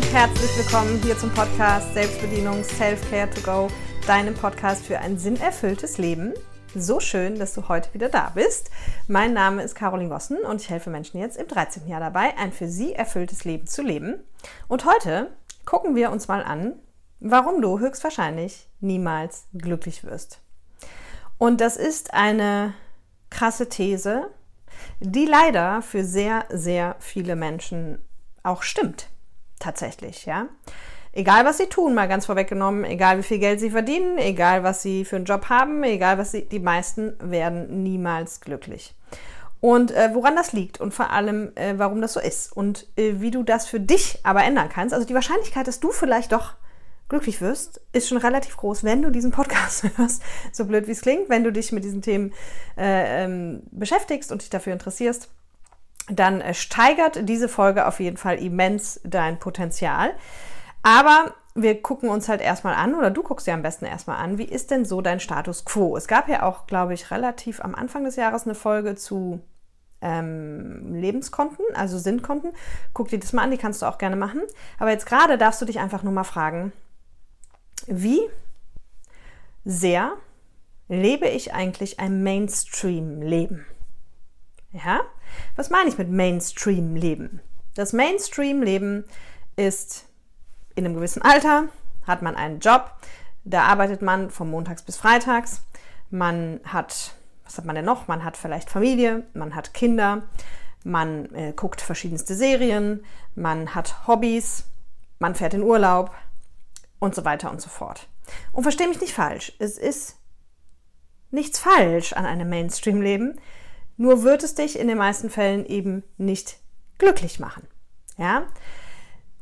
und herzlich willkommen hier zum Podcast Selbstbedienung Self-Care to Go, deinem Podcast für ein sinnerfülltes Leben. So schön, dass du heute wieder da bist. Mein Name ist Caroline Gossen und ich helfe Menschen jetzt im 13. Jahr dabei, ein für sie erfülltes Leben zu leben. Und heute gucken wir uns mal an, warum du höchstwahrscheinlich niemals glücklich wirst. Und das ist eine krasse These, die leider für sehr, sehr viele Menschen auch stimmt. Tatsächlich, ja. Egal, was sie tun, mal ganz vorweggenommen, egal wie viel Geld sie verdienen, egal was sie für einen Job haben, egal was sie, die meisten werden niemals glücklich. Und äh, woran das liegt und vor allem, äh, warum das so ist und äh, wie du das für dich aber ändern kannst. Also die Wahrscheinlichkeit, dass du vielleicht doch glücklich wirst, ist schon relativ groß, wenn du diesen Podcast hörst, so blöd wie es klingt, wenn du dich mit diesen Themen äh, ähm, beschäftigst und dich dafür interessierst dann äh, steigert diese Folge auf jeden Fall immens dein Potenzial. Aber wir gucken uns halt erstmal an, oder du guckst dir am besten erstmal an, wie ist denn so dein Status quo? Es gab ja auch, glaube ich, relativ am Anfang des Jahres eine Folge zu ähm, Lebenskonten, also Sinnkonten. Guck dir das mal an, die kannst du auch gerne machen. Aber jetzt gerade darfst du dich einfach nur mal fragen, wie sehr lebe ich eigentlich ein Mainstream-Leben? Ja? Was meine ich mit Mainstream-Leben? Das Mainstream-Leben ist in einem gewissen Alter, hat man einen Job, da arbeitet man von montags bis freitags, man hat, was hat man denn noch? Man hat vielleicht Familie, man hat Kinder, man äh, guckt verschiedenste Serien, man hat Hobbys, man fährt in Urlaub und so weiter und so fort. Und verstehe mich nicht falsch, es ist nichts falsch an einem Mainstream-Leben. Nur wird es dich in den meisten Fällen eben nicht glücklich machen. Ja?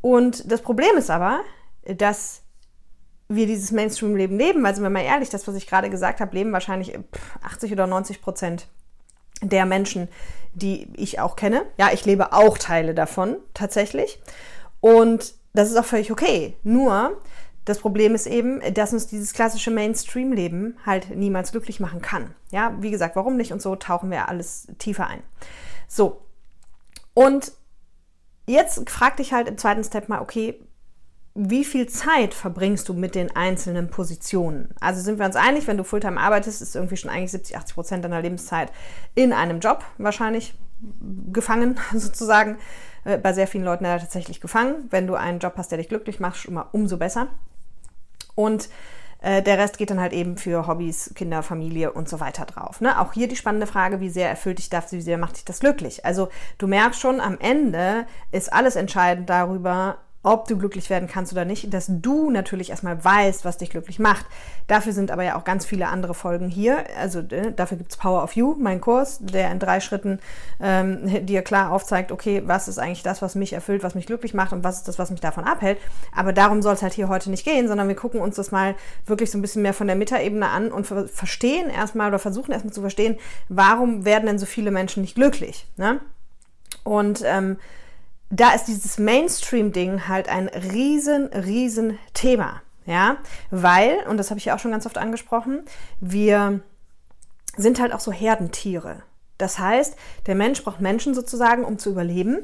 Und das Problem ist aber, dass wir dieses Mainstream-Leben leben, weil sind wir mal ehrlich, das, was ich gerade gesagt habe, leben wahrscheinlich 80 oder 90 Prozent der Menschen, die ich auch kenne. Ja, ich lebe auch Teile davon tatsächlich. Und das ist auch völlig okay. Nur das Problem ist eben, dass uns dieses klassische Mainstream-Leben halt niemals glücklich machen kann. Ja, wie gesagt, warum nicht? Und so tauchen wir alles tiefer ein. So. Und jetzt frag dich halt im zweiten Step mal, okay, wie viel Zeit verbringst du mit den einzelnen Positionen? Also sind wir uns einig, wenn du Fulltime arbeitest, ist irgendwie schon eigentlich 70, 80 Prozent deiner Lebenszeit in einem Job wahrscheinlich gefangen sozusagen. Äh, bei sehr vielen Leuten ja tatsächlich gefangen. Wenn du einen Job hast, der dich glücklich macht, schon mal umso besser. Und äh, der Rest geht dann halt eben für Hobbys, Kinder, Familie und so weiter drauf. Ne? Auch hier die spannende Frage, wie sehr erfüllt dich das, wie sehr macht dich das glücklich? Also du merkst schon, am Ende ist alles entscheidend darüber, ob du glücklich werden kannst oder nicht, dass du natürlich erstmal weißt, was dich glücklich macht. Dafür sind aber ja auch ganz viele andere Folgen hier. Also äh, dafür gibt es Power of You, mein Kurs, der in drei Schritten ähm, dir klar aufzeigt, okay, was ist eigentlich das, was mich erfüllt, was mich glücklich macht und was ist das, was mich davon abhält. Aber darum soll es halt hier heute nicht gehen, sondern wir gucken uns das mal wirklich so ein bisschen mehr von der Metaebene an und verstehen erstmal oder versuchen erstmal zu verstehen, warum werden denn so viele Menschen nicht glücklich. Ne? Und ähm, da ist dieses Mainstream-Ding halt ein riesen, riesen Thema. Ja, weil, und das habe ich ja auch schon ganz oft angesprochen, wir sind halt auch so Herdentiere. Das heißt, der Mensch braucht Menschen sozusagen, um zu überleben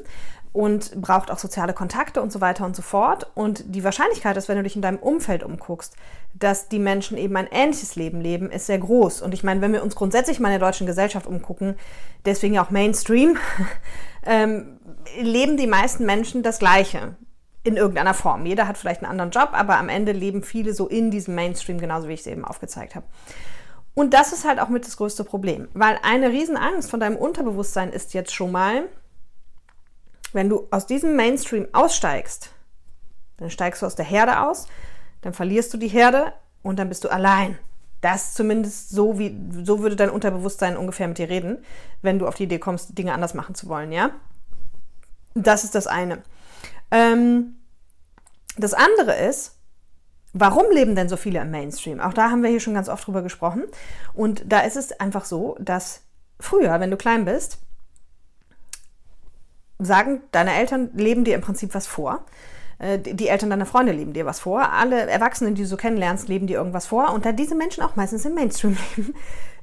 und braucht auch soziale Kontakte und so weiter und so fort. Und die Wahrscheinlichkeit, dass wenn du dich in deinem Umfeld umguckst, dass die Menschen eben ein ähnliches Leben leben, ist sehr groß. Und ich meine, wenn wir uns grundsätzlich mal in der deutschen Gesellschaft umgucken, deswegen ja auch Mainstream, ähm, leben die meisten Menschen das Gleiche in irgendeiner Form. Jeder hat vielleicht einen anderen Job, aber am Ende leben viele so in diesem Mainstream, genauso wie ich es eben aufgezeigt habe. Und das ist halt auch mit das größte Problem, weil eine Riesenangst von deinem Unterbewusstsein ist jetzt schon mal, wenn du aus diesem Mainstream aussteigst, dann steigst du aus der Herde aus, dann verlierst du die Herde und dann bist du allein. Das zumindest so wie so würde dein Unterbewusstsein ungefähr mit dir reden, wenn du auf die Idee kommst, Dinge anders machen zu wollen, ja? Das ist das eine. Ähm, das andere ist, warum leben denn so viele im Mainstream? Auch da haben wir hier schon ganz oft drüber gesprochen. Und da ist es einfach so, dass früher, wenn du klein bist, sagen deine Eltern leben dir im Prinzip was vor. Äh, die Eltern deiner Freunde leben dir was vor. Alle Erwachsenen, die du so kennenlernst, leben dir irgendwas vor. Und da diese Menschen auch meistens im Mainstream leben,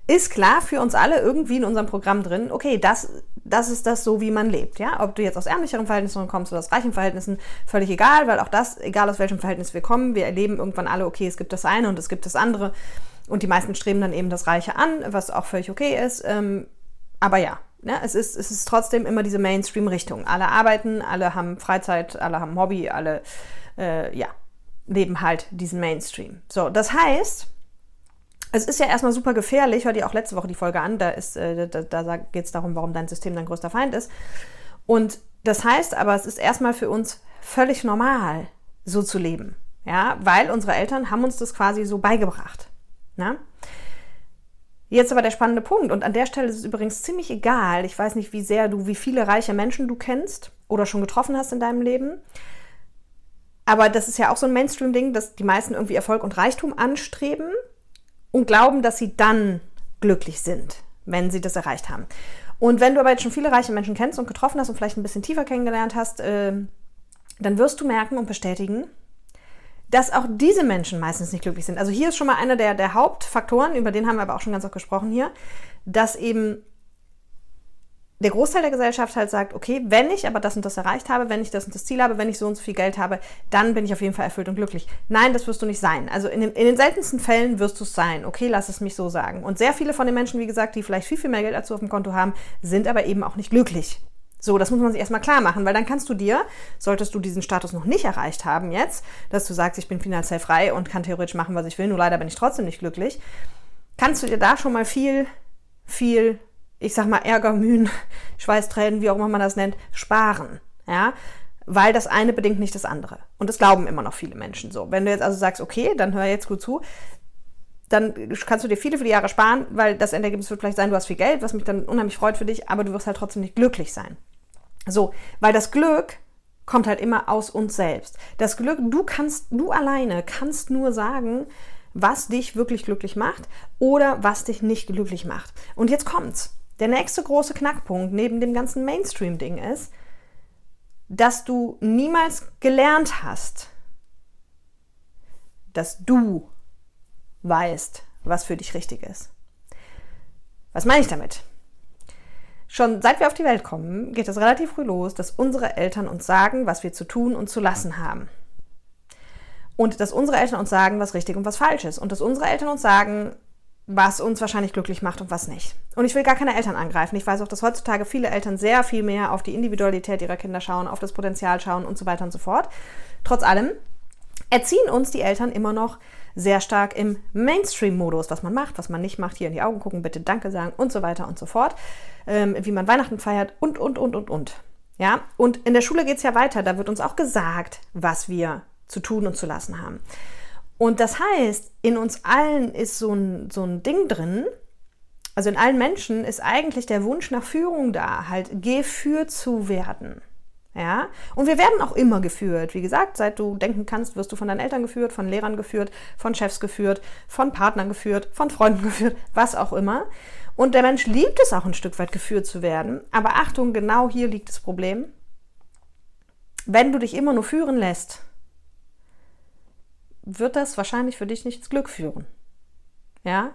ist klar für uns alle irgendwie in unserem Programm drin, okay, das, das ist das so, wie man lebt. Ja? Ob du jetzt aus ärmlicheren Verhältnissen kommst oder aus reichen Verhältnissen, völlig egal, weil auch das, egal aus welchem Verhältnis wir kommen, wir erleben irgendwann alle, okay, es gibt das eine und es gibt das andere. Und die meisten streben dann eben das Reiche an, was auch völlig okay ist. Ähm, aber ja, ne, es, ist, es ist trotzdem immer diese Mainstream-Richtung. Alle arbeiten, alle haben Freizeit, alle haben Hobby, alle, äh, ja, leben halt diesen Mainstream. So, das heißt, es ist ja erstmal super gefährlich, hör dir auch letzte Woche die Folge an, da, äh, da, da geht es darum, warum dein System dein größter Feind ist. Und das heißt aber, es ist erstmal für uns völlig normal, so zu leben. Ja, weil unsere Eltern haben uns das quasi so beigebracht. Na? Jetzt aber der spannende Punkt. Und an der Stelle ist es übrigens ziemlich egal. Ich weiß nicht, wie sehr du, wie viele reiche Menschen du kennst oder schon getroffen hast in deinem Leben. Aber das ist ja auch so ein Mainstream-Ding, dass die meisten irgendwie Erfolg und Reichtum anstreben und glauben, dass sie dann glücklich sind, wenn sie das erreicht haben. Und wenn du aber jetzt schon viele reiche Menschen kennst und getroffen hast und vielleicht ein bisschen tiefer kennengelernt hast, äh, dann wirst du merken und bestätigen, dass auch diese Menschen meistens nicht glücklich sind. Also hier ist schon mal einer der, der Hauptfaktoren, über den haben wir aber auch schon ganz oft gesprochen hier, dass eben der Großteil der Gesellschaft halt sagt, okay, wenn ich aber das und das erreicht habe, wenn ich das und das Ziel habe, wenn ich so und so viel Geld habe, dann bin ich auf jeden Fall erfüllt und glücklich. Nein, das wirst du nicht sein. Also in, den, in den seltensten Fällen wirst du es sein. Okay, lass es mich so sagen. Und sehr viele von den Menschen, wie gesagt, die vielleicht viel, viel mehr Geld du auf dem Konto haben, sind aber eben auch nicht glücklich. So, das muss man sich erstmal klar machen, weil dann kannst du dir, solltest du diesen Status noch nicht erreicht haben jetzt, dass du sagst, ich bin finanziell frei und kann theoretisch machen, was ich will, nur leider bin ich trotzdem nicht glücklich, kannst du dir da schon mal viel, viel ich sag mal, Ärger, Mühen, Schweißtränen, wie auch immer man das nennt, sparen. Ja, weil das eine bedingt nicht das andere. Und das glauben immer noch viele Menschen so. Wenn du jetzt also sagst, okay, dann hör jetzt gut zu, dann kannst du dir viele, viele Jahre sparen, weil das Endergebnis wird vielleicht sein, du hast viel Geld, was mich dann unheimlich freut für dich, aber du wirst halt trotzdem nicht glücklich sein. So, weil das Glück kommt halt immer aus uns selbst. Das Glück, du kannst, du alleine kannst nur sagen, was dich wirklich glücklich macht oder was dich nicht glücklich macht. Und jetzt kommt's. Der nächste große Knackpunkt neben dem ganzen Mainstream-Ding ist, dass du niemals gelernt hast, dass du weißt, was für dich richtig ist. Was meine ich damit? Schon seit wir auf die Welt kommen, geht es relativ früh los, dass unsere Eltern uns sagen, was wir zu tun und zu lassen haben. Und dass unsere Eltern uns sagen, was richtig und was falsch ist. Und dass unsere Eltern uns sagen, was uns wahrscheinlich glücklich macht und was nicht. Und ich will gar keine Eltern angreifen. Ich weiß auch, dass heutzutage viele Eltern sehr viel mehr auf die Individualität ihrer Kinder schauen, auf das Potenzial schauen und so weiter und so fort. Trotz allem erziehen uns die Eltern immer noch sehr stark im Mainstream-Modus, was man macht, was man nicht macht, hier in die Augen gucken, bitte Danke sagen und so weiter und so fort, ähm, wie man Weihnachten feiert und, und, und, und, und. Ja, und in der Schule geht es ja weiter, da wird uns auch gesagt, was wir zu tun und zu lassen haben. Und das heißt, in uns allen ist so ein, so ein Ding drin, also in allen Menschen ist eigentlich der Wunsch nach Führung da, halt geführt zu werden. Ja, und wir werden auch immer geführt. Wie gesagt, seit du denken kannst, wirst du von deinen Eltern geführt, von Lehrern geführt, von Chefs geführt, von Partnern geführt, von Freunden geführt, was auch immer. Und der Mensch liebt es auch ein Stück weit geführt zu werden. Aber Achtung, genau hier liegt das Problem. Wenn du dich immer nur führen lässt, wird das wahrscheinlich für dich nicht ins Glück führen. Ja,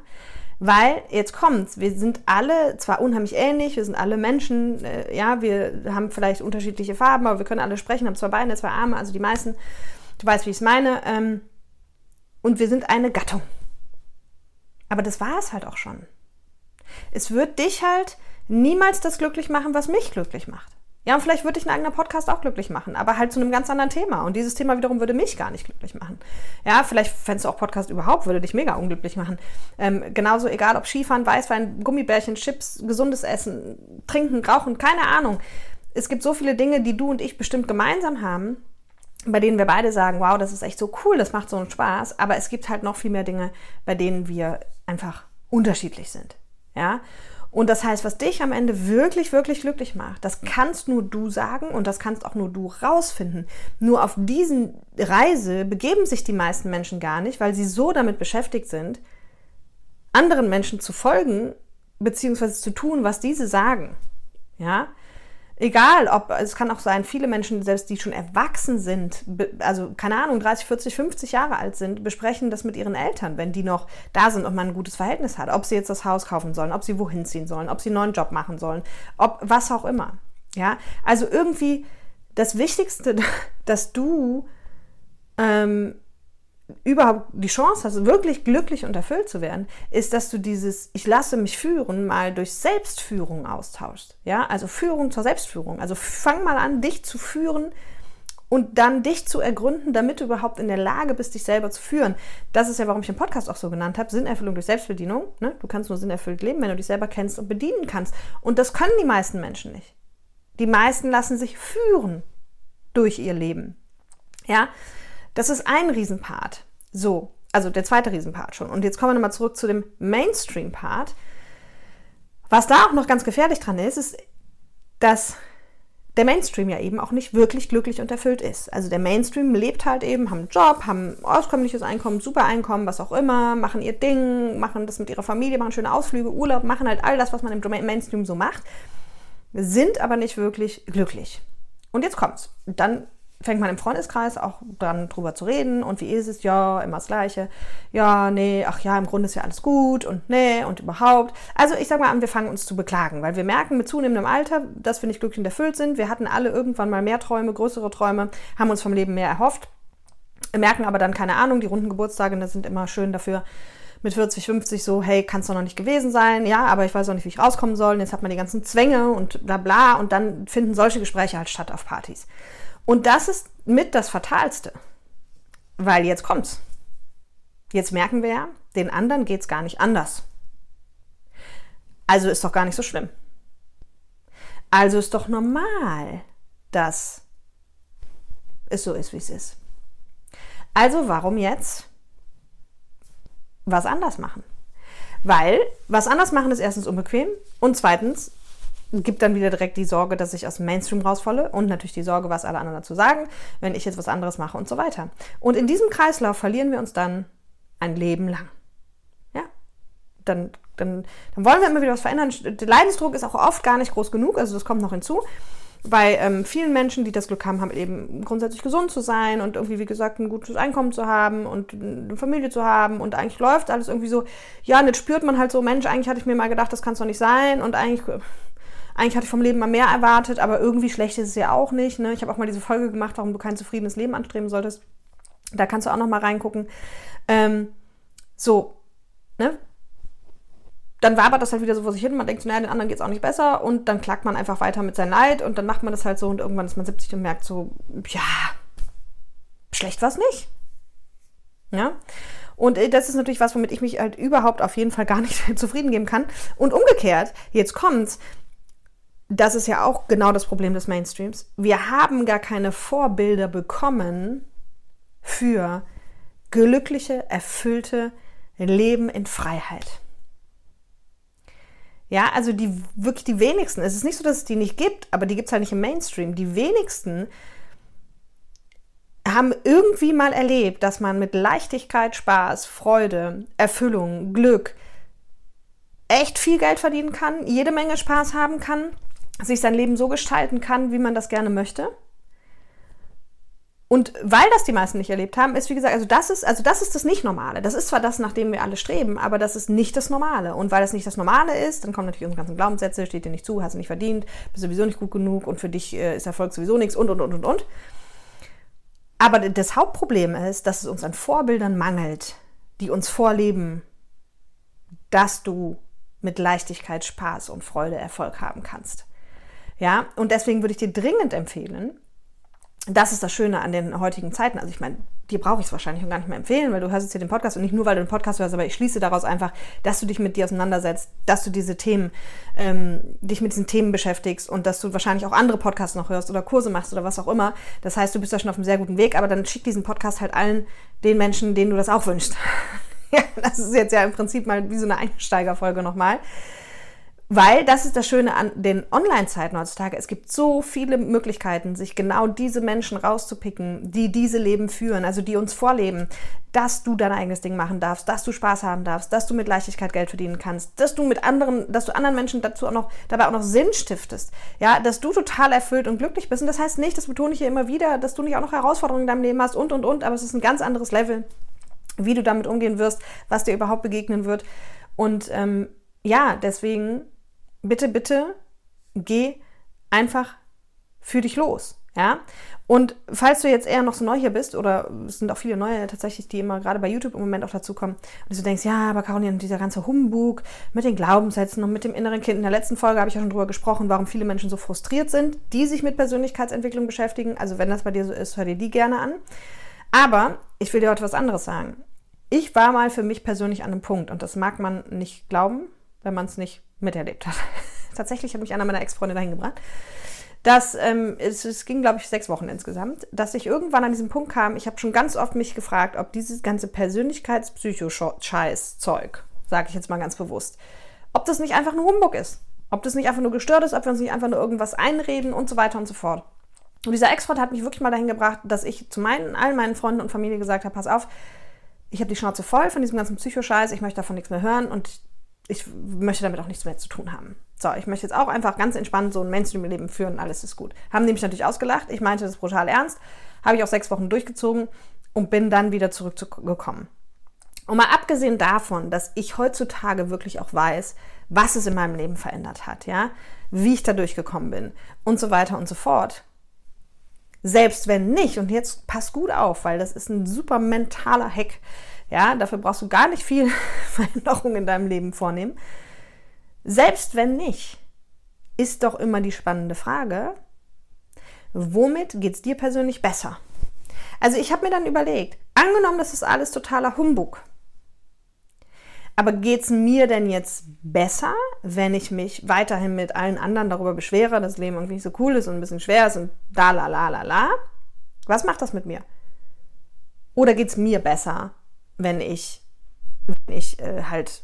weil jetzt kommt's, wir sind alle zwar unheimlich ähnlich, wir sind alle Menschen, äh, ja, wir haben vielleicht unterschiedliche Farben, aber wir können alle sprechen, haben zwei Beine, zwei Arme, also die meisten, du weißt, wie ich es meine, ähm, und wir sind eine Gattung. Aber das war es halt auch schon. Es wird dich halt niemals das glücklich machen, was mich glücklich macht. Ja, und vielleicht würde ich ein eigener Podcast auch glücklich machen, aber halt zu einem ganz anderen Thema. Und dieses Thema wiederum würde mich gar nicht glücklich machen. Ja, vielleicht fändest du auch Podcast überhaupt, würde dich mega unglücklich machen. Ähm, genauso egal, ob Skifahren, Weißwein, Gummibärchen, Chips, gesundes Essen, Trinken, Rauchen, keine Ahnung. Es gibt so viele Dinge, die du und ich bestimmt gemeinsam haben, bei denen wir beide sagen, wow, das ist echt so cool, das macht so einen Spaß. Aber es gibt halt noch viel mehr Dinge, bei denen wir einfach unterschiedlich sind. Ja. Und das heißt, was dich am Ende wirklich, wirklich glücklich macht, das kannst nur du sagen und das kannst auch nur du rausfinden. Nur auf diesen Reise begeben sich die meisten Menschen gar nicht, weil sie so damit beschäftigt sind, anderen Menschen zu folgen, beziehungsweise zu tun, was diese sagen. Ja? Egal, ob, es kann auch sein, viele Menschen, selbst die schon erwachsen sind, also keine Ahnung, 30, 40, 50 Jahre alt sind, besprechen das mit ihren Eltern, wenn die noch da sind und man ein gutes Verhältnis hat. Ob sie jetzt das Haus kaufen sollen, ob sie wohin ziehen sollen, ob sie einen neuen Job machen sollen, ob was auch immer. Ja, also irgendwie das Wichtigste, dass du ähm, überhaupt die Chance hast, wirklich glücklich und erfüllt zu werden, ist, dass du dieses Ich lasse mich führen mal durch Selbstführung austauschst. Ja, also Führung zur Selbstführung. Also fang mal an, dich zu führen und dann dich zu ergründen, damit du überhaupt in der Lage bist, dich selber zu führen. Das ist ja, warum ich den Podcast auch so genannt habe, Sinnerfüllung durch Selbstbedienung. Ne? Du kannst nur sinnerfüllt leben, wenn du dich selber kennst und bedienen kannst. Und das können die meisten Menschen nicht. Die meisten lassen sich führen durch ihr Leben. Ja, das ist ein Riesenpart. So, also der zweite Riesenpart schon. Und jetzt kommen wir nochmal zurück zu dem Mainstream-Part. Was da auch noch ganz gefährlich dran ist, ist, dass der Mainstream ja eben auch nicht wirklich glücklich und erfüllt ist. Also der Mainstream lebt halt eben, haben einen Job, haben auskömmliches Einkommen, super Einkommen, was auch immer, machen ihr Ding, machen das mit ihrer Familie, machen schöne Ausflüge, Urlaub, machen halt all das, was man im Mainstream so macht, sind aber nicht wirklich glücklich. Und jetzt kommt's. Dann fängt man im Freundeskreis auch dann drüber zu reden und wie ist es, ja, immer das Gleiche, ja, nee, ach ja, im Grunde ist ja alles gut und nee und überhaupt. Also ich sag mal an, wir fangen uns zu beklagen, weil wir merken mit zunehmendem Alter, dass wir nicht glücklich und erfüllt sind. Wir hatten alle irgendwann mal mehr Träume, größere Träume, haben uns vom Leben mehr erhofft, merken aber dann keine Ahnung, die runden Geburtstage, das sind immer schön dafür, mit 40, 50 so, hey, kann es doch noch nicht gewesen sein, ja, aber ich weiß auch nicht, wie ich rauskommen soll. Und jetzt hat man die ganzen Zwänge und bla bla und dann finden solche Gespräche halt statt auf Partys. Und das ist mit das Fatalste. Weil jetzt kommt's. Jetzt merken wir ja, den anderen geht's gar nicht anders. Also ist doch gar nicht so schlimm. Also ist doch normal, dass es so ist, wie es ist. Also warum jetzt was anders machen? Weil was anders machen ist erstens unbequem und zweitens gibt dann wieder direkt die Sorge, dass ich aus dem Mainstream rausfalle und natürlich die Sorge, was alle anderen dazu sagen, wenn ich jetzt was anderes mache und so weiter. Und in diesem Kreislauf verlieren wir uns dann ein Leben lang. Ja, dann, dann, dann wollen wir immer wieder was verändern. Der Leidensdruck ist auch oft gar nicht groß genug, also das kommt noch hinzu. Bei ähm, vielen Menschen, die das Glück haben, haben eben grundsätzlich gesund zu sein und irgendwie, wie gesagt, ein gutes Einkommen zu haben und eine Familie zu haben und eigentlich läuft alles irgendwie so, ja, und jetzt spürt man halt so, Mensch, eigentlich hatte ich mir mal gedacht, das kann es doch nicht sein und eigentlich eigentlich hatte ich vom Leben mal mehr erwartet, aber irgendwie schlecht ist es ja auch nicht. Ne? Ich habe auch mal diese Folge gemacht, warum du kein zufriedenes Leben anstreben solltest. Da kannst du auch noch mal reingucken. Ähm, so, ne? Dann wabert das halt wieder so vor sich hin. Man denkt so, naja, den anderen geht es auch nicht besser. Und dann klagt man einfach weiter mit seinem Leid. Und dann macht man das halt so. Und irgendwann ist man 70 und merkt so, ja, schlecht war es nicht. Ja. Und äh, das ist natürlich was, womit ich mich halt überhaupt auf jeden Fall gar nicht zufrieden geben kann. Und umgekehrt, jetzt kommt's, das ist ja auch genau das Problem des Mainstreams. Wir haben gar keine Vorbilder bekommen für glückliche, erfüllte Leben in Freiheit. Ja, also die wirklich die wenigsten. Es ist nicht so, dass es die nicht gibt, aber die gibt es halt nicht im Mainstream. Die wenigsten haben irgendwie mal erlebt, dass man mit Leichtigkeit, Spaß, Freude, Erfüllung, Glück echt viel Geld verdienen kann, jede Menge Spaß haben kann sich sein Leben so gestalten kann, wie man das gerne möchte. Und weil das die meisten nicht erlebt haben, ist wie gesagt, also das ist, also das ist das nicht Normale. Das ist zwar das, nach dem wir alle streben, aber das ist nicht das Normale. Und weil das nicht das Normale ist, dann kommen natürlich unsere ganzen Glaubenssätze, steht dir nicht zu, hast du nicht verdient, bist sowieso nicht gut genug und für dich äh, ist Erfolg sowieso nichts und und und und und. Aber das Hauptproblem ist, dass es uns an Vorbildern mangelt, die uns vorleben, dass du mit Leichtigkeit, Spaß und Freude Erfolg haben kannst. Ja, und deswegen würde ich dir dringend empfehlen, das ist das Schöne an den heutigen Zeiten. Also ich meine, dir brauche ich es wahrscheinlich gar nicht mehr empfehlen, weil du hörst jetzt hier den Podcast und nicht nur, weil du den Podcast hörst, aber ich schließe daraus einfach, dass du dich mit dir auseinandersetzt, dass du diese Themen, ähm, dich mit diesen Themen beschäftigst und dass du wahrscheinlich auch andere Podcasts noch hörst oder Kurse machst oder was auch immer. Das heißt, du bist da schon auf einem sehr guten Weg, aber dann schick diesen Podcast halt allen den Menschen, denen du das auch wünschst. ja, das ist jetzt ja im Prinzip mal wie so eine Einsteigerfolge nochmal. Weil das ist das Schöne an den Online-Zeiten heutzutage. Es gibt so viele Möglichkeiten, sich genau diese Menschen rauszupicken, die diese Leben führen, also die uns vorleben, dass du dein eigenes Ding machen darfst, dass du Spaß haben darfst, dass du mit Leichtigkeit Geld verdienen kannst, dass du mit anderen, dass du anderen Menschen dazu auch noch, dabei auch noch Sinn stiftest. Ja, dass du total erfüllt und glücklich bist. Und das heißt nicht, das betone ich hier immer wieder, dass du nicht auch noch Herausforderungen in deinem Leben hast und, und, und, aber es ist ein ganz anderes Level, wie du damit umgehen wirst, was dir überhaupt begegnen wird. Und ähm, ja, deswegen bitte, bitte geh einfach für dich los. Ja? Und falls du jetzt eher noch so neu hier bist, oder es sind auch viele neue tatsächlich, die immer gerade bei YouTube im Moment auch dazu kommen, und du denkst, ja, aber Caroline, dieser ganze Humbug mit den Glaubenssätzen und mit dem inneren Kind. In der letzten Folge habe ich ja schon drüber gesprochen, warum viele Menschen so frustriert sind, die sich mit Persönlichkeitsentwicklung beschäftigen. Also wenn das bei dir so ist, hör dir die gerne an. Aber ich will dir heute was anderes sagen. Ich war mal für mich persönlich an einem Punkt, und das mag man nicht glauben, wenn man es nicht miterlebt hat. Tatsächlich hat mich einer meiner Ex-Freunde dahin gebracht. Dass, ähm, es, es ging, glaube ich, sechs Wochen insgesamt, dass ich irgendwann an diesen Punkt kam, ich habe schon ganz oft mich gefragt, ob dieses ganze Persönlichkeitspsycho-Scheiß-Zeug, sage ich jetzt mal ganz bewusst, ob das nicht einfach nur Humbug ist. Ob das nicht einfach nur gestört ist, ob wir uns nicht einfach nur irgendwas einreden und so weiter und so fort. Und dieser Ex-Freund hat mich wirklich mal dahin gebracht, dass ich zu meinen, allen meinen Freunden und Familie gesagt habe, pass auf, ich habe die Schnauze voll von diesem ganzen Psychoscheiß, ich möchte davon nichts mehr hören und ich möchte damit auch nichts mehr zu tun haben. So, ich möchte jetzt auch einfach ganz entspannt so ein Mainstream-Leben führen, alles ist gut. Haben die mich natürlich ausgelacht, ich meinte das brutal ernst, habe ich auch sechs Wochen durchgezogen und bin dann wieder zurückgekommen. Und mal abgesehen davon, dass ich heutzutage wirklich auch weiß, was es in meinem Leben verändert hat, ja, wie ich da durchgekommen bin und so weiter und so fort. Selbst wenn nicht, und jetzt pass gut auf, weil das ist ein super mentaler Hack, ja, dafür brauchst du gar nicht viel Veränderung in deinem Leben vornehmen. Selbst wenn nicht, ist doch immer die spannende Frage, womit geht es dir persönlich besser? Also ich habe mir dann überlegt, angenommen, das ist alles totaler Humbug. Aber geht es mir denn jetzt besser, wenn ich mich weiterhin mit allen anderen darüber beschwere, dass das Leben irgendwie nicht so cool ist und ein bisschen schwer ist und da la la la la? Was macht das mit mir? Oder geht es mir besser, wenn ich, wenn ich äh, halt,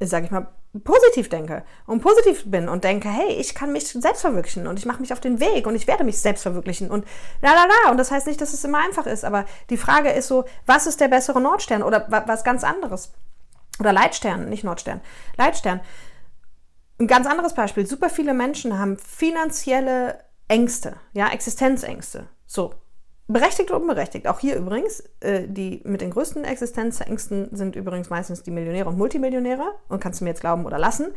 sag ich mal, positiv denke und positiv bin und denke, hey, ich kann mich selbst verwirklichen und ich mache mich auf den Weg und ich werde mich selbst verwirklichen und la la la. Und das heißt nicht, dass es immer einfach ist, aber die Frage ist so, was ist der bessere Nordstern oder was ganz anderes? Oder Leitstern, nicht Nordstern, Leitstern. Ein ganz anderes Beispiel. Super viele Menschen haben finanzielle Ängste, ja, Existenzängste. So, Berechtigt oder unberechtigt. Auch hier übrigens, äh, die mit den größten Existenzängsten sind übrigens meistens die Millionäre und Multimillionäre. Und kannst du mir jetzt glauben oder lassen,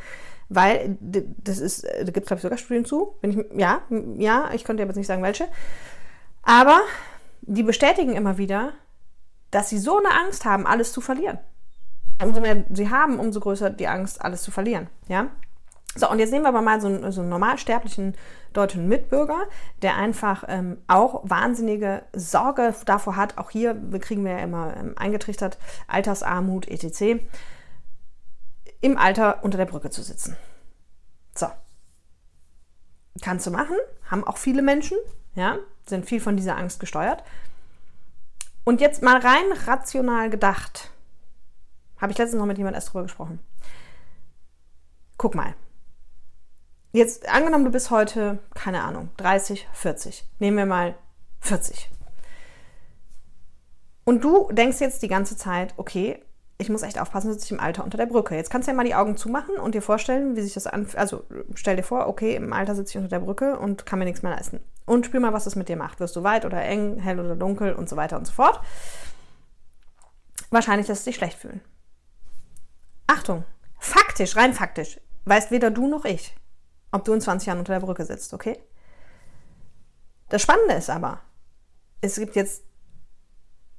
weil das ist, äh, da gibt es, glaube ich, sogar Studien zu. Bin ich, ja, ja, ich könnte jetzt nicht sagen, welche. Aber die bestätigen immer wieder, dass sie so eine Angst haben, alles zu verlieren. Umso mehr sie haben, umso größer die Angst, alles zu verlieren. Ja? So, und jetzt nehmen wir aber mal so einen, so einen normalsterblichen deutschen Mitbürger, der einfach ähm, auch wahnsinnige Sorge davor hat, auch hier kriegen wir ja immer ähm, eingetrichtert, Altersarmut, etc., im Alter unter der Brücke zu sitzen. So. Kannst du machen, haben auch viele Menschen, ja, sind viel von dieser Angst gesteuert. Und jetzt mal rein rational gedacht, habe ich letztens noch mit jemand erst drüber gesprochen. Guck mal, jetzt angenommen, du bist heute, keine Ahnung, 30, 40. Nehmen wir mal 40. Und du denkst jetzt die ganze Zeit, okay, ich muss echt aufpassen, dass ich im Alter unter der Brücke. Jetzt kannst du ja mal die Augen zumachen und dir vorstellen, wie sich das anfühlt. Also stell dir vor, okay, im Alter sitze ich unter der Brücke und kann mir nichts mehr leisten. Und spür mal, was das mit dir macht. Wirst du weit oder eng, hell oder dunkel und so weiter und so fort. Wahrscheinlich lässt es dich schlecht fühlen. Achtung, faktisch, rein faktisch, weißt weder du noch ich, ob du in 20 Jahren unter der Brücke sitzt, okay? Das Spannende ist aber, es gibt jetzt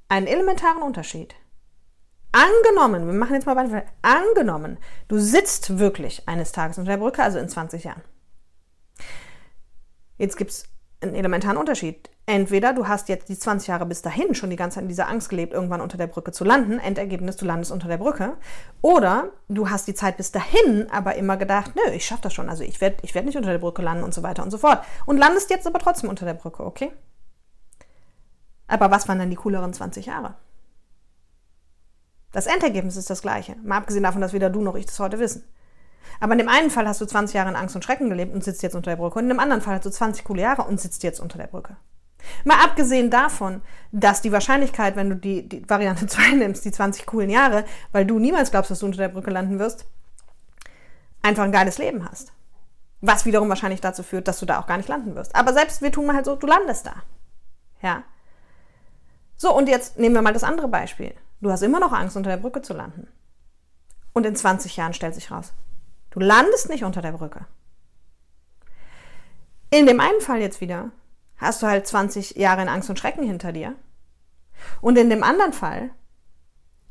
einen elementaren Unterschied. Angenommen, wir machen jetzt mal weiter, angenommen, du sitzt wirklich eines Tages unter der Brücke, also in 20 Jahren. Jetzt gibt es einen elementaren Unterschied. Entweder du hast jetzt die 20 Jahre bis dahin schon die ganze Zeit in dieser Angst gelebt, irgendwann unter der Brücke zu landen, Endergebnis, du landest unter der Brücke. Oder du hast die Zeit bis dahin aber immer gedacht, nö, ich schaffe das schon, also ich werde ich werd nicht unter der Brücke landen und so weiter und so fort. Und landest jetzt aber trotzdem unter der Brücke, okay? Aber was waren dann die cooleren 20 Jahre? Das Endergebnis ist das gleiche, mal abgesehen davon, dass weder du noch ich das heute wissen. Aber in dem einen Fall hast du 20 Jahre in Angst und Schrecken gelebt und sitzt jetzt unter der Brücke. Und in dem anderen Fall hast du 20 coole Jahre und sitzt jetzt unter der Brücke. Mal abgesehen davon, dass die Wahrscheinlichkeit, wenn du die, die Variante 2 nimmst, die 20 coolen Jahre, weil du niemals glaubst, dass du unter der Brücke landen wirst, einfach ein geiles Leben hast. Was wiederum wahrscheinlich dazu führt, dass du da auch gar nicht landen wirst. Aber selbst wir tun mal halt so, du landest da. Ja. So, und jetzt nehmen wir mal das andere Beispiel. Du hast immer noch Angst, unter der Brücke zu landen. Und in 20 Jahren stellt sich raus, du landest nicht unter der Brücke. In dem einen Fall jetzt wieder hast du halt 20 Jahre in Angst und Schrecken hinter dir. Und in dem anderen Fall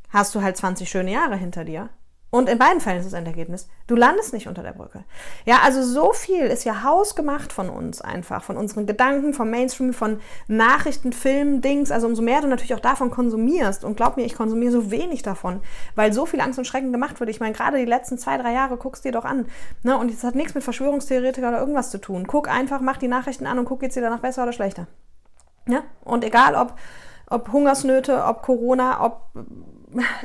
hast du halt 20 schöne Jahre hinter dir und in beiden Fällen ist das Endergebnis, du landest nicht unter der Brücke. Ja, also so viel ist ja hausgemacht von uns einfach, von unseren Gedanken, vom Mainstream, von Nachrichten, Filmen, Dings. Also umso mehr du natürlich auch davon konsumierst. Und glaub mir, ich konsumiere so wenig davon, weil so viel Angst und Schrecken gemacht wird. Ich meine, gerade die letzten zwei, drei Jahre guckst dir doch an. Ne? Und das hat nichts mit Verschwörungstheoretiker oder irgendwas zu tun. Guck einfach, mach die Nachrichten an und guck, geht's dir danach besser oder schlechter. Ja? Und egal ob, ob Hungersnöte, ob Corona, ob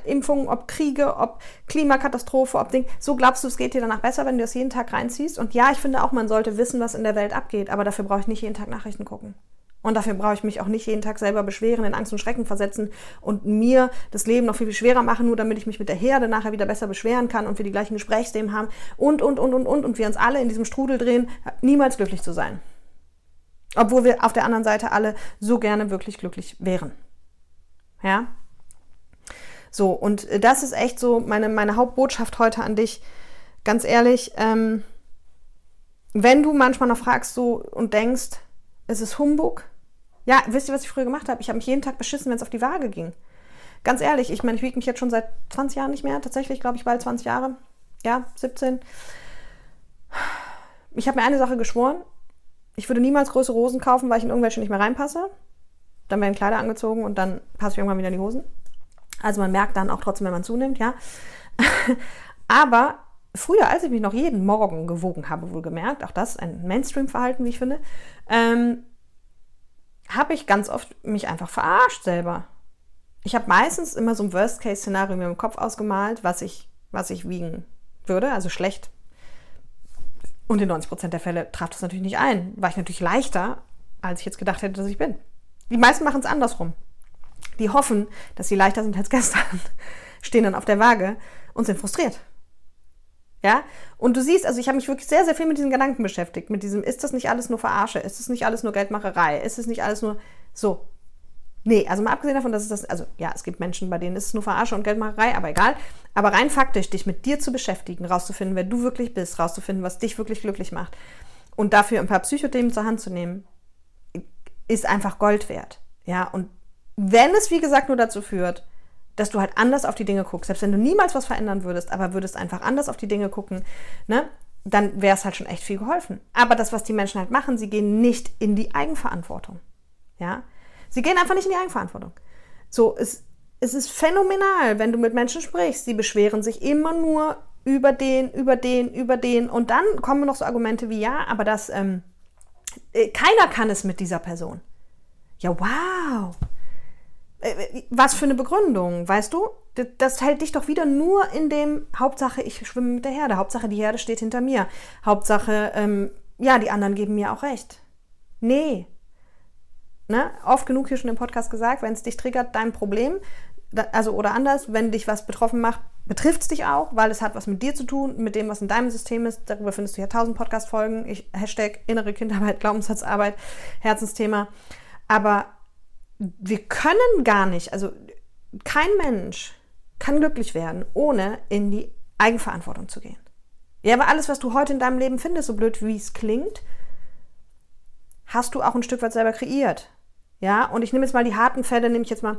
Impfungen, ob Kriege, ob Klimakatastrophe, ob Ding. So glaubst du, es geht dir danach besser, wenn du das jeden Tag reinziehst. Und ja, ich finde auch, man sollte wissen, was in der Welt abgeht, aber dafür brauche ich nicht jeden Tag Nachrichten gucken. Und dafür brauche ich mich auch nicht jeden Tag selber beschweren, in Angst und Schrecken versetzen und mir das Leben noch viel, viel schwerer machen, nur damit ich mich mit der Herde nachher wieder besser beschweren kann und wir die gleichen Gesprächsthemen haben und, und, und, und, und, und wir uns alle in diesem Strudel drehen, niemals glücklich zu sein. Obwohl wir auf der anderen Seite alle so gerne wirklich glücklich wären. Ja? So, und äh, das ist echt so meine, meine Hauptbotschaft heute an dich. Ganz ehrlich, ähm, wenn du manchmal noch fragst so und denkst, es ist Humbug, ja, wisst ihr, was ich früher gemacht habe? Ich habe mich jeden Tag beschissen, wenn es auf die Waage ging. Ganz ehrlich, ich meine, ich wiege mich jetzt schon seit 20 Jahren nicht mehr. Tatsächlich, glaube ich, bald 20 Jahre. Ja, 17. Ich habe mir eine Sache geschworen. Ich würde niemals große Hosen kaufen, weil ich in irgendwelche nicht mehr reinpasse. Dann werden Kleider angezogen und dann passe ich irgendwann wieder in die Hosen. Also man merkt dann auch trotzdem, wenn man zunimmt, ja. Aber früher, als ich mich noch jeden Morgen gewogen habe, wohl gemerkt, auch das ein Mainstream-Verhalten, wie ich finde, ähm, habe ich ganz oft mich einfach verarscht selber. Ich habe meistens immer so ein Worst-Case-Szenario mir im Kopf ausgemalt, was ich, was ich wiegen würde, also schlecht. Und in 90% der Fälle traf das natürlich nicht ein. War ich natürlich leichter, als ich jetzt gedacht hätte, dass ich bin. Die meisten machen es andersrum die hoffen, dass sie leichter sind als gestern, stehen dann auf der Waage und sind frustriert. Ja, und du siehst, also ich habe mich wirklich sehr, sehr viel mit diesen Gedanken beschäftigt. Mit diesem, ist das nicht alles nur Verarsche? Ist das nicht alles nur Geldmacherei? Ist es nicht alles nur so? Nee, also mal abgesehen davon, dass es das, also ja, es gibt Menschen, bei denen ist es nur Verarsche und Geldmacherei, aber egal. Aber rein faktisch, dich mit dir zu beschäftigen, rauszufinden, wer du wirklich bist, rauszufinden, was dich wirklich glücklich macht und dafür ein paar Psychothemen zur Hand zu nehmen, ist einfach Gold wert. Ja, und wenn es, wie gesagt, nur dazu führt, dass du halt anders auf die Dinge guckst, selbst wenn du niemals was verändern würdest, aber würdest einfach anders auf die Dinge gucken, ne, dann wäre es halt schon echt viel geholfen. Aber das, was die Menschen halt machen, sie gehen nicht in die Eigenverantwortung. Ja? Sie gehen einfach nicht in die Eigenverantwortung. So, es, es ist phänomenal, wenn du mit Menschen sprichst. Sie beschweren sich immer nur über den, über den, über den. Und dann kommen noch so Argumente wie, ja, aber das, ähm, äh, keiner kann es mit dieser Person. Ja, wow. Äh, was für eine Begründung, weißt du? Das hält dich doch wieder nur in dem Hauptsache, ich schwimme mit der Herde. Hauptsache, die Herde steht hinter mir. Hauptsache, ähm, ja, die anderen geben mir auch recht. Nee. Ne? Oft genug hier schon im Podcast gesagt, wenn es dich triggert, dein Problem, also oder anders, wenn dich was betroffen macht, betrifft es dich auch, weil es hat was mit dir zu tun, mit dem, was in deinem System ist. Darüber findest du ja tausend Podcast-Folgen. Hashtag innere Kindarbeit, Glaubenssatzarbeit, Herzensthema. Aber wir können gar nicht, also kein Mensch kann glücklich werden, ohne in die Eigenverantwortung zu gehen. Ja, aber alles, was du heute in deinem Leben findest, so blöd wie es klingt, hast du auch ein Stück weit selber kreiert. Ja, und ich nehme jetzt mal die harten Fälle, nehme ich jetzt mal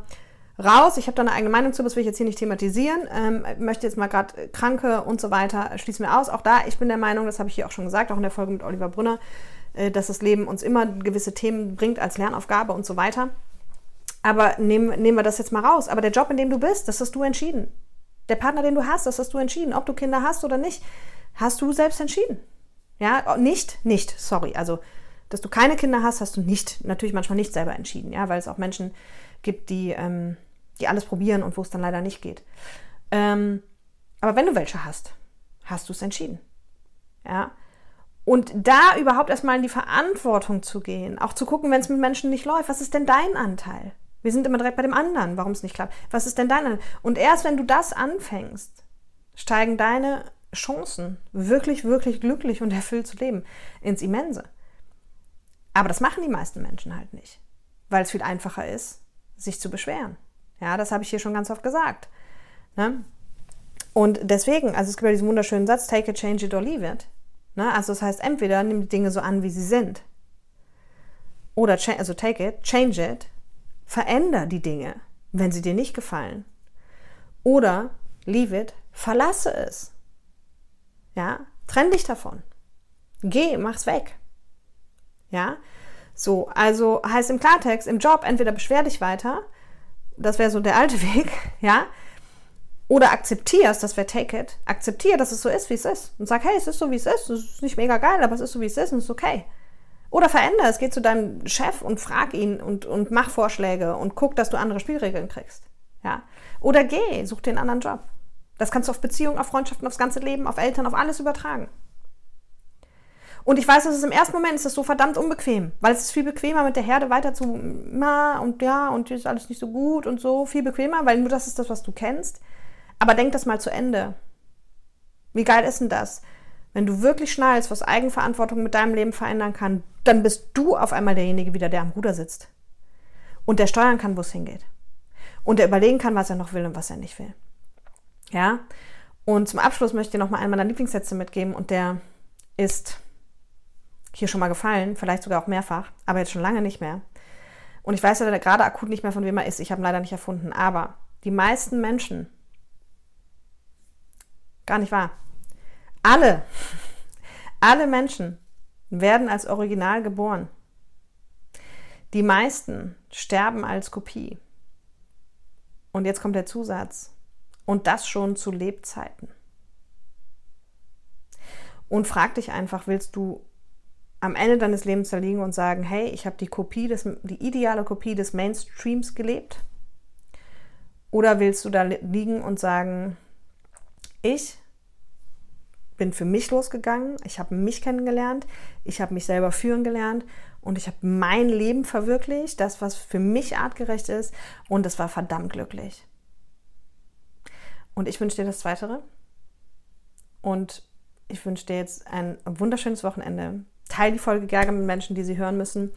raus. Ich habe da eine eigene Meinung zu, das will ich jetzt hier nicht thematisieren. Ähm, möchte jetzt mal gerade Kranke und so weiter, schließen wir aus. Auch da, ich bin der Meinung, das habe ich hier auch schon gesagt, auch in der Folge mit Oliver Brünner, äh, dass das Leben uns immer gewisse Themen bringt als Lernaufgabe und so weiter. Aber nehmen, nehmen wir das jetzt mal raus. Aber der Job, in dem du bist, das hast du entschieden. Der Partner, den du hast, das hast du entschieden. Ob du Kinder hast oder nicht, hast du selbst entschieden. Ja, oh, nicht, nicht, sorry. Also, dass du keine Kinder hast, hast du nicht, natürlich manchmal nicht selber entschieden, ja, weil es auch Menschen gibt, die, ähm, die alles probieren und wo es dann leider nicht geht. Ähm, aber wenn du welche hast, hast du es entschieden. Ja. Und da überhaupt erstmal in die Verantwortung zu gehen, auch zu gucken, wenn es mit Menschen nicht läuft, was ist denn dein Anteil? Wir sind immer direkt bei dem anderen, warum es nicht klappt. Was ist denn dein Anteil? Und erst wenn du das anfängst, steigen deine Chancen, wirklich, wirklich glücklich und erfüllt zu leben, ins Immense. Aber das machen die meisten Menschen halt nicht, weil es viel einfacher ist, sich zu beschweren. Ja, das habe ich hier schon ganz oft gesagt. Ne? Und deswegen, also es gibt ja diesen wunderschönen Satz, take it, change it or leave it. Ne? Also das heißt, entweder nimm die Dinge so an, wie sie sind. Oder, also take it, change it, veränder die Dinge, wenn sie dir nicht gefallen. Oder leave it, verlasse es. Ja, trenn dich davon. Geh, mach's weg. Ja, so, also heißt im Klartext, im Job entweder beschwer dich weiter, das wäre so der alte Weg, ja, oder akzeptierst, das wäre take it, akzeptier, dass es so ist, wie es ist und sag, hey, es ist so, wie es ist, es ist nicht mega geil, aber es ist so, wie es ist und es ist okay. Oder veränder es, geh zu deinem Chef und frag ihn und, und mach Vorschläge und guck, dass du andere Spielregeln kriegst. Ja? Oder geh, such dir einen anderen Job. Das kannst du auf Beziehungen, auf Freundschaften, aufs ganze Leben, auf Eltern, auf alles übertragen. Und ich weiß, dass es im ersten Moment ist das so verdammt unbequem, weil es ist viel bequemer, mit der Herde weiter zu, ma und ja, und ist alles nicht so gut und so, viel bequemer, weil nur das ist das, was du kennst. Aber denk das mal zu Ende. Wie geil ist denn das? Wenn du wirklich schnallst, was Eigenverantwortung mit deinem Leben verändern kann, dann bist du auf einmal derjenige wieder, der am Ruder sitzt. Und der steuern kann, wo es hingeht. Und der überlegen kann, was er noch will und was er nicht will. Ja? Und zum Abschluss möchte ich dir noch mal einen meiner Lieblingssätze mitgeben und der ist hier schon mal gefallen, vielleicht sogar auch mehrfach, aber jetzt schon lange nicht mehr. Und ich weiß ja gerade akut nicht mehr, von wem er ist. Ich habe ihn leider nicht erfunden. Aber die meisten Menschen, gar nicht wahr, alle, alle Menschen werden als Original geboren. Die meisten sterben als Kopie. Und jetzt kommt der Zusatz. Und das schon zu Lebzeiten. Und frag dich einfach, willst du am Ende deines Lebens da liegen und sagen, hey, ich habe die Kopie des, die ideale Kopie des Mainstreams gelebt? Oder willst du da liegen und sagen, ich bin für mich losgegangen, ich habe mich kennengelernt, ich habe mich selber führen gelernt. Und ich habe mein Leben verwirklicht, das, was für mich artgerecht ist. Und es war verdammt glücklich. Und ich wünsche dir das Weitere. Und ich wünsche dir jetzt ein wunderschönes Wochenende. Teile die Folge gerne mit Menschen, die sie hören müssen.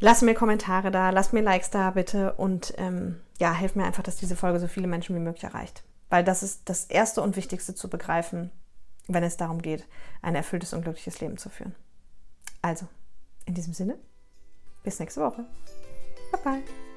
Lass mir Kommentare da, lass mir Likes da bitte. Und ähm, ja, helf mir einfach, dass diese Folge so viele Menschen wie möglich erreicht. Weil das ist das Erste und Wichtigste zu begreifen, wenn es darum geht, ein erfülltes und glückliches Leben zu führen. Also, in diesem Sinne, bis nächste Woche. Bye bye.